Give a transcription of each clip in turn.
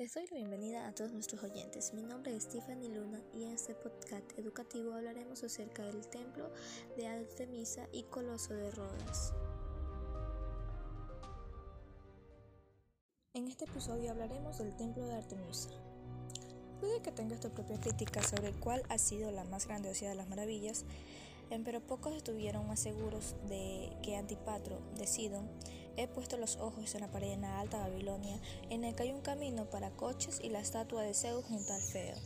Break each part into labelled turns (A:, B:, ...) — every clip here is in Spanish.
A: Les doy la bienvenida a todos nuestros oyentes. Mi nombre es Stephanie Luna y en este podcast educativo hablaremos acerca del templo de Artemisa y Coloso de Rodas. En este episodio hablaremos del templo de Artemisa. Puede que tengas tu propia crítica sobre cuál ha sido la más grandiosa de las maravillas, pero pocos estuvieron más seguros de que Antipatro de Sidon he puesto los ojos en la pared en la Alta Babilonia, en el que hay un camino para coches y la estatua de Zeus junto al feo,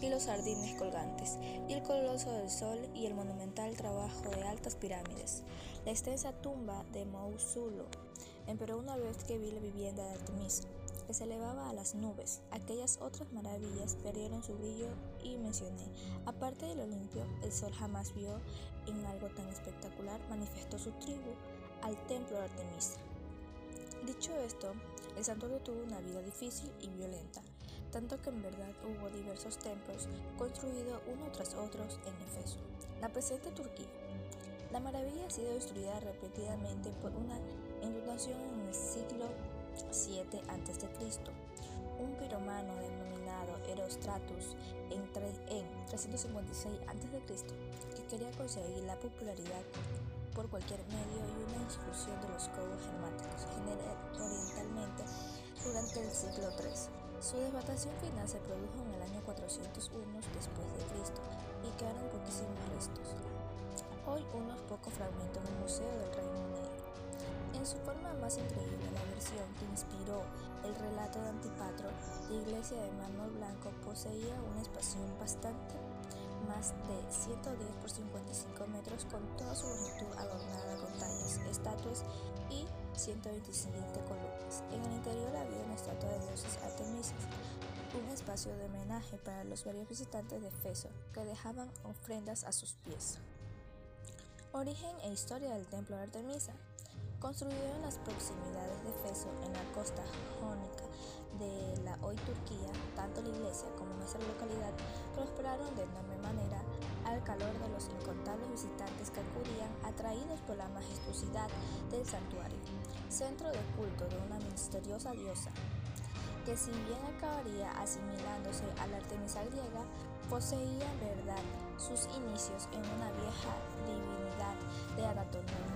A: y los jardines colgantes, y el coloso del sol y el monumental trabajo de altas pirámides, la extensa tumba de Mausulo, pero una vez que vi la vivienda de Artemisa, que se elevaba a las nubes. Aquellas otras maravillas perdieron su brillo y mencioné, aparte de lo limpio, el sol jamás vio en algo tan espectacular, manifestó su tribu al templo de Artemisa. Dicho esto, el santuario tuvo una vida difícil y violenta, tanto que en verdad hubo diversos templos construidos uno tras otro en Efeso, la presente Turquía. La maravilla ha sido destruida repetidamente por una inundación en el siglo 7 a.C. Un piromano denominado Erostratus en, 356 a.C. que quería conseguir la popularidad por cualquier medio y una inclusión de los cobos germánicos orientalmente durante el siglo III. Su devastación final se produjo en el año 401 después de Cristo y quedaron poquísimos restos. Hoy unos pocos fragmentos del Museo del Reino Unido. En su forma más increíble, la versión que inspiró el relato de Antipatro, la iglesia de mármol blanco poseía una expansión bastante más de 110 por 55 metros con toda su longitud adornada con tallas, estatuas y 127 columnas. En el interior había una estatua de dioses Artemisas, un espacio de homenaje para los varios visitantes de Efeso que dejaban ofrendas a sus pies. Origen e historia del templo de Artemisa. Construido en las proximidades de Feso, en la costa jónica de la hoy Turquía, tanto la iglesia como nuestra localidad prosperaron de enorme manera al calor de los incontables visitantes que acudían atraídos por la majestuosidad del santuario, centro de culto de una misteriosa diosa que si bien acabaría asimilándose a la Artemisa griega, poseía verdad sus inicios en una vieja divinidad de anatomía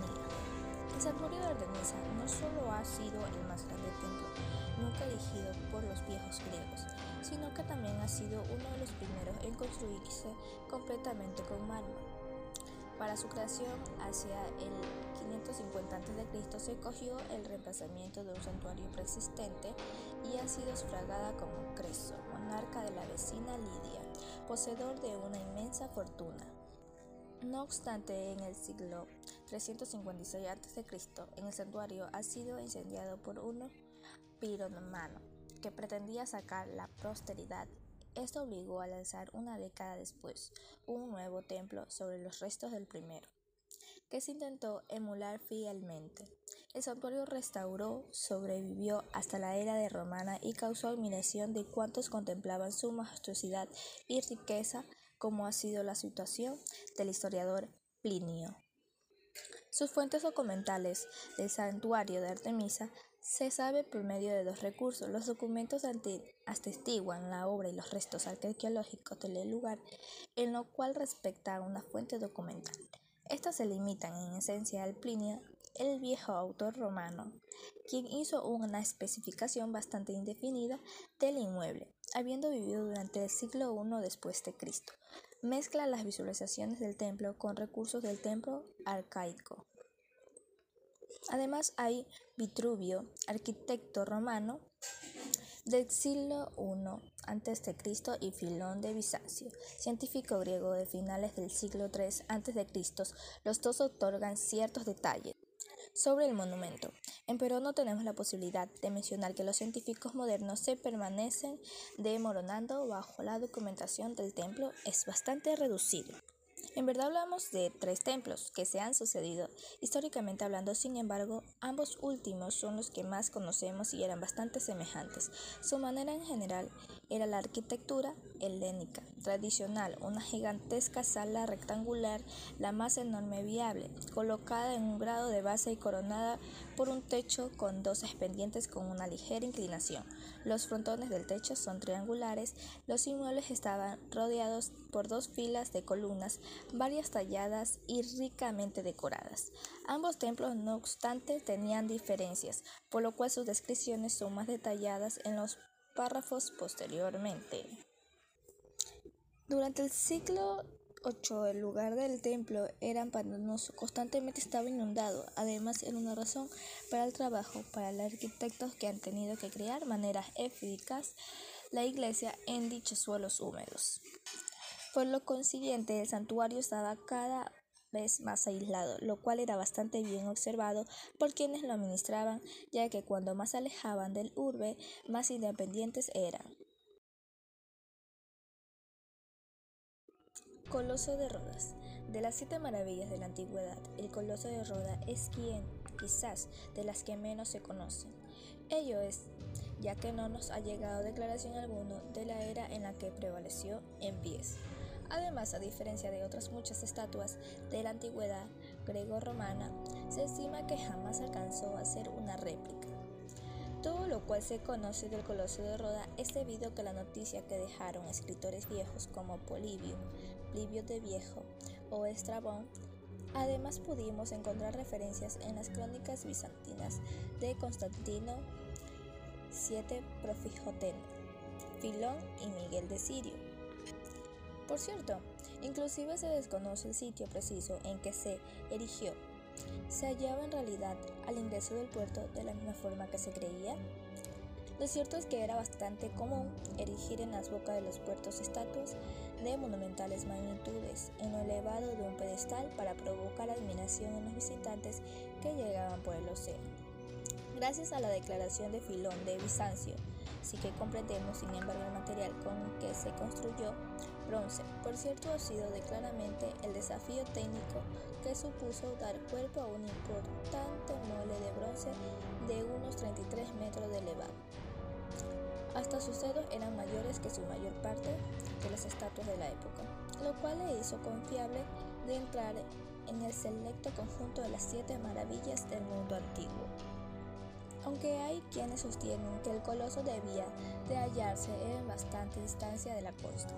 A: el santuario de Artemisa no solo ha sido el más grande templo nunca erigido por los viejos griegos, sino que también ha sido uno de los primeros en construirse completamente con mármol. Para su creación, hacia el 550 a.C., se cogió el reemplazamiento de un santuario preexistente y ha sido sufragada como Creso, monarca de la vecina Lidia, poseedor de una inmensa fortuna. No obstante, en el siglo 356 a.C., en el santuario ha sido incendiado por un piromano que pretendía sacar la posteridad. Esto obligó a alzar una década después un nuevo templo sobre los restos del primero, que se intentó emular fielmente. El santuario restauró sobrevivió hasta la era de romana y causó admiración de cuantos contemplaban su majestuosidad y riqueza como ha sido la situación del historiador Plinio. Sus fuentes documentales del santuario de Artemisa se sabe por medio de dos recursos. Los documentos atestiguan la obra y los restos arqueológicos del lugar, en lo cual respecta a una fuente documental. Estas se limitan en esencia al Plinio, el viejo autor romano, quien hizo una especificación bastante indefinida del inmueble, habiendo vivido durante el siglo I después de Cristo. Mezcla las visualizaciones del templo con recursos del templo arcaico. Además hay Vitruvio, arquitecto romano del siglo I a.C. y Filón de Bizancio, científico griego de finales del siglo III a.C. Los dos otorgan ciertos detalles sobre el monumento. En Perú no tenemos la posibilidad de mencionar que los científicos modernos se permanecen demoronando bajo la documentación del templo es bastante reducido. En verdad hablamos de tres templos que se han sucedido históricamente hablando, sin embargo, ambos últimos son los que más conocemos y eran bastante semejantes. Su manera en general era la arquitectura helénica tradicional, una gigantesca sala rectangular, la más enorme viable, colocada en un grado de base y coronada por un techo con dos pendientes con una ligera inclinación. Los frontones del techo son triangulares. Los inmuebles estaban rodeados por dos filas de columnas, varias talladas y ricamente decoradas. Ambos templos, no obstante, tenían diferencias, por lo cual sus descripciones son más detalladas en los párrafos posteriormente. Durante el siglo 8. El lugar del templo era pantanoso, constantemente estaba inundado. Además, era una razón para el trabajo para los arquitectos que han tenido que crear maneras eficaz la iglesia en dichos suelos húmedos. Por lo consiguiente, el santuario estaba cada vez más aislado, lo cual era bastante bien observado por quienes lo administraban, ya que cuando más se alejaban del urbe, más independientes eran. Coloso de Rodas. De las siete maravillas de la antigüedad, el Coloso de Rodas es quien, quizás, de las que menos se conocen. Ello es, ya que no nos ha llegado declaración alguna de la era en la que prevaleció en pies. Además, a diferencia de otras muchas estatuas de la antigüedad grego-romana, se estima que jamás alcanzó a ser una réplica. Todo lo cual se conoce del Coloso de Roda es debido a que la noticia que dejaron escritores viejos como Polibio, Livio de Viejo o Estrabón, además pudimos encontrar referencias en las crónicas bizantinas de Constantino VII Profijoteno, Filón y Miguel de Sirio. Por cierto, inclusive se desconoce el sitio preciso en que se erigió se hallaba en realidad al ingreso del puerto de la misma forma que se creía? Lo cierto es que era bastante común erigir en las bocas de los puertos estatuas de monumentales magnitudes en lo elevado de un pedestal para provocar admiración en los visitantes que llegaban por el océano. Gracias a la declaración de Filón de Bizancio, sí que comprendemos sin embargo el material con que se construyó bronce. Por cierto, ha sido de claramente el desafío técnico que supuso dar cuerpo a un importante mole de bronce de unos 33 metros de elevado. Hasta sus dedos eran mayores que su mayor parte de las estatuas de la época, lo cual le hizo confiable de entrar en el selecto conjunto de las siete maravillas del mundo antiguo. Aunque hay quienes sostienen que el coloso debía de hallarse en bastante distancia de la costa,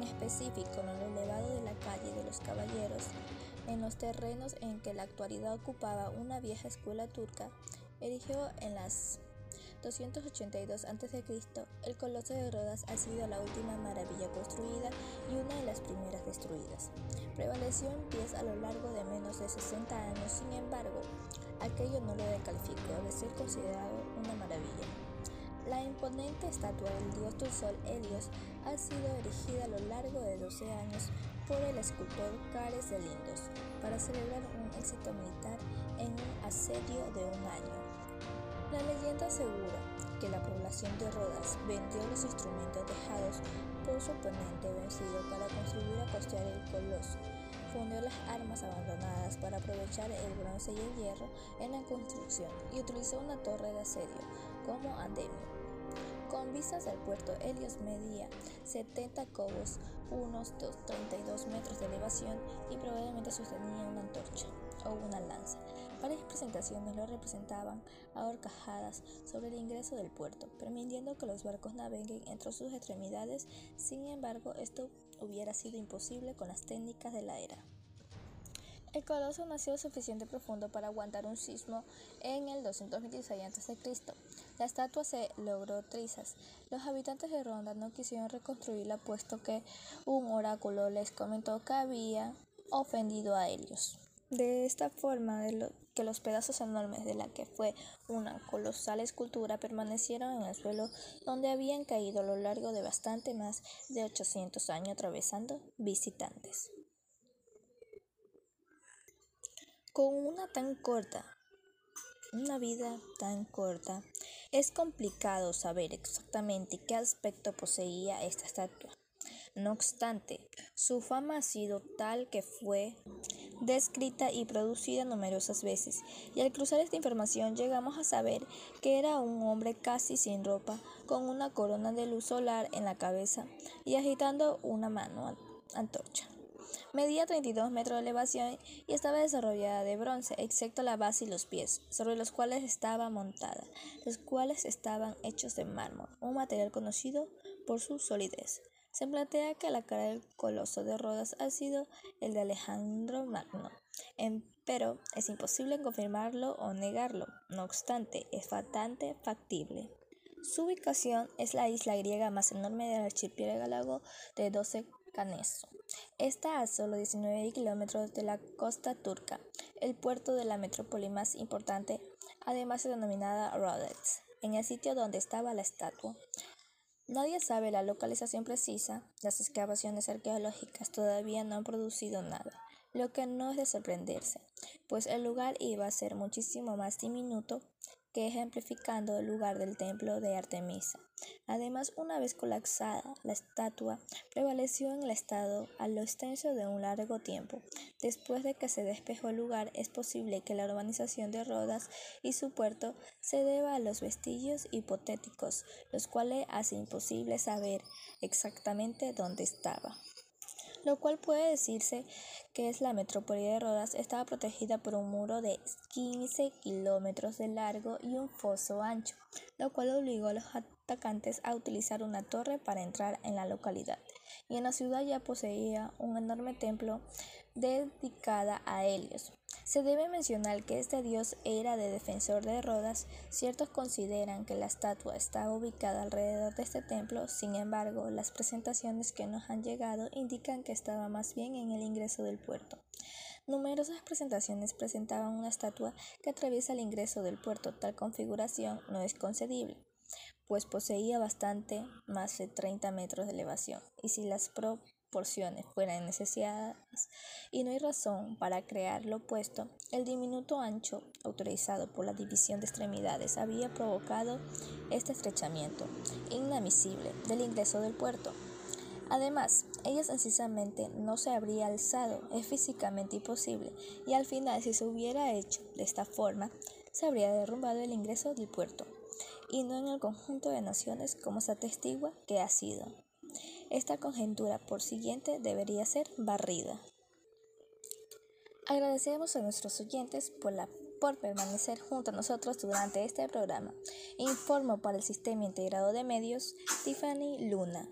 A: en específico en lo elevado de la calle de los caballeros, en los terrenos en que la actualidad ocupaba una vieja escuela turca, erigió en las 282 a.C., el Coloso de Rodas ha sido la última maravilla construida y una de las primeras destruidas. Prevaleció en pies a lo largo de menos de 60 años, sin embargo, aquello no lo descalificó de ser considerado una maravilla. La imponente estatua del dios del sol Helios ha sido erigida a lo largo de 12 años por el escultor Cares de Lindos para celebrar un éxito militar en un asedio de un año. La leyenda asegura que la población de Rodas vendió los instrumentos dejados por su oponente vencido para contribuir a costear el coloso. Fundió las armas abandonadas para aprovechar el bronce y el hierro en la construcción y utilizó una torre de asedio como andemio. Con vistas al puerto, Helios medía 70 cobos, unos 32 metros de elevación y probablemente sostenía una antorcha o una lanza. Varias presentaciones lo representaban ahorcajadas sobre el ingreso del puerto, permitiendo que los barcos naveguen entre sus extremidades. Sin embargo, esto hubiera sido imposible con las técnicas de la era. El coloso nació suficiente profundo para aguantar un sismo en el 226 a.C. La estatua se logró trizas. Los habitantes de Ronda no quisieron reconstruirla puesto que un oráculo les comentó que había ofendido a ellos. De esta forma, que los pedazos enormes de la que fue una colosal escultura permanecieron en el suelo donde habían caído a lo largo de bastante más de 800 años atravesando visitantes. Con una tan corta, una vida tan corta, es complicado saber exactamente qué aspecto poseía esta estatua. No obstante, su fama ha sido tal que fue descrita y producida numerosas veces, y al cruzar esta información llegamos a saber que era un hombre casi sin ropa, con una corona de luz solar en la cabeza y agitando una mano antorcha. Medía 32 metros de elevación y estaba desarrollada de bronce, excepto la base y los pies, sobre los cuales estaba montada, los cuales estaban hechos de mármol, un material conocido por su solidez. Se plantea que la cara del coloso de Rodas ha sido el de Alejandro Magno, pero es imposible confirmarlo o negarlo. No obstante, es bastante factible. Su ubicación es la isla griega más enorme del archipiélago de Doce Caneso. Está a solo 19 kilómetros de la costa turca, el puerto de la metrópoli más importante, además denominada Rhodes, en el sitio donde estaba la estatua. Nadie sabe la localización precisa, las excavaciones arqueológicas todavía no han producido nada, lo que no es de sorprenderse, pues el lugar iba a ser muchísimo más diminuto que ejemplificando el lugar del templo de Artemisa. Además, una vez colapsada, la estatua prevaleció en el estado a lo extenso de un largo tiempo. Después de que se despejó el lugar, es posible que la urbanización de Rodas y su puerto se deba a los vestigios hipotéticos, los cuales hace imposible saber exactamente dónde estaba lo cual puede decirse que es la metrópoli de Rodas, estaba protegida por un muro de 15 kilómetros de largo y un foso ancho, lo cual obligó a los atacantes a utilizar una torre para entrar en la localidad. Y en la ciudad ya poseía un enorme templo dedicada a Helios. Se debe mencionar que este dios era de defensor de Rodas. Ciertos consideran que la estatua estaba ubicada alrededor de este templo, sin embargo, las presentaciones que nos han llegado indican que estaba más bien en el ingreso del puerto. Numerosas presentaciones presentaban una estatua que atraviesa el ingreso del puerto. Tal configuración no es concedible, pues poseía bastante más de 30 metros de elevación, y si las porciones fueran necesarias y no hay razón para crear lo opuesto, el diminuto ancho autorizado por la división de extremidades había provocado este estrechamiento inadmisible del ingreso del puerto. Además, ella sencillamente no se habría alzado, es físicamente imposible, y al final si se hubiera hecho de esta forma, se habría derrumbado el ingreso del puerto, y no en el conjunto de naciones como se atestigua que ha sido. Esta conjetura, por siguiente, debería ser barrida. Agradecemos a nuestros oyentes por, la, por permanecer junto a nosotros durante este programa. Informo para el Sistema Integrado de Medios, Tiffany Luna.